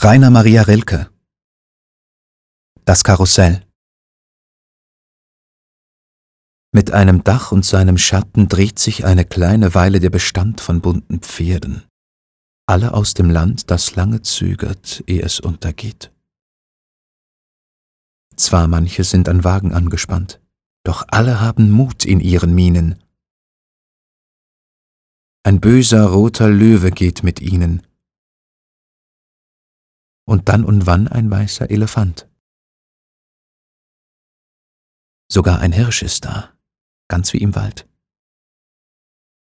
Rainer Maria Rilke Das Karussell Mit einem Dach und seinem Schatten dreht sich eine kleine Weile der Bestand von bunten Pferden, alle aus dem Land, das lange zögert, ehe es untergeht. Zwar manche sind an Wagen angespannt, doch alle haben Mut in ihren Mienen. Ein böser roter Löwe geht mit ihnen, und dann und wann ein weißer Elefant. Sogar ein Hirsch ist da, ganz wie im Wald.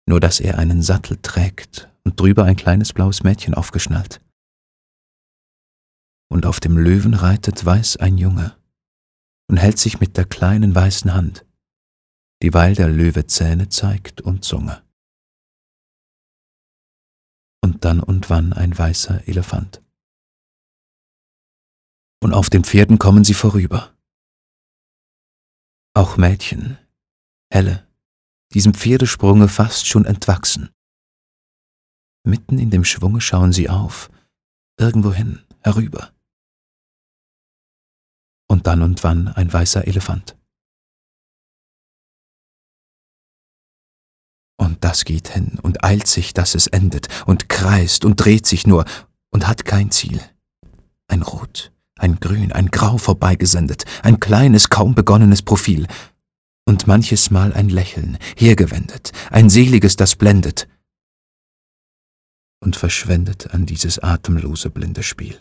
Nur dass er einen Sattel trägt und drüber ein kleines blaues Mädchen aufgeschnallt. Und auf dem Löwen reitet weiß ein Junge und hält sich mit der kleinen weißen Hand, dieweil der Löwe Zähne zeigt und Zunge. Und dann und wann ein weißer Elefant und auf den Pferden kommen sie vorüber. Auch Mädchen, helle, diesem Pferdesprunge fast schon entwachsen. Mitten in dem Schwunge schauen sie auf, irgendwohin, herüber. Und dann und wann ein weißer Elefant. Und das geht hin und eilt sich, dass es endet, und kreist und dreht sich nur und hat kein Ziel. Ein Rot, ein Grün, ein Grau vorbeigesendet, ein kleines, kaum begonnenes Profil, und manches Mal ein Lächeln, hergewendet, ein seliges, das blendet und verschwendet an dieses atemlose blinde Spiel.